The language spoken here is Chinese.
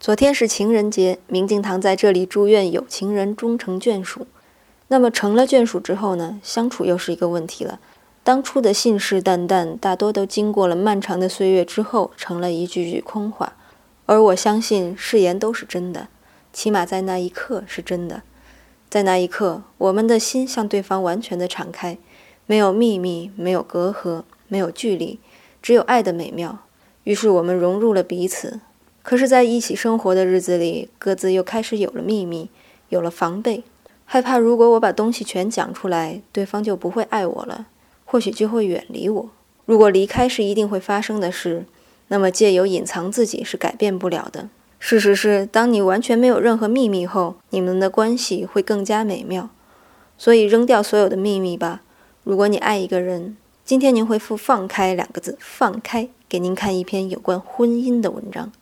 昨天是情人节，明镜堂在这里祝愿有情人终成眷属。那么成了眷属之后呢？相处又是一个问题了。当初的信誓旦旦，大多都经过了漫长的岁月之后，成了一句句空话。而我相信誓言都是真的，起码在那一刻是真的。在那一刻，我们的心向对方完全的敞开，没有秘密，没有隔阂，没有距离，只有爱的美妙。于是我们融入了彼此。可是，在一起生活的日子里，各自又开始有了秘密，有了防备，害怕如果我把东西全讲出来，对方就不会爱我了，或许就会远离我。如果离开是一定会发生的事，那么借由隐藏自己是改变不了的。事实是，当你完全没有任何秘密后，你们的关系会更加美妙。所以，扔掉所有的秘密吧。如果你爱一个人，今天您回复“放开”两个字，放开，给您看一篇有关婚姻的文章。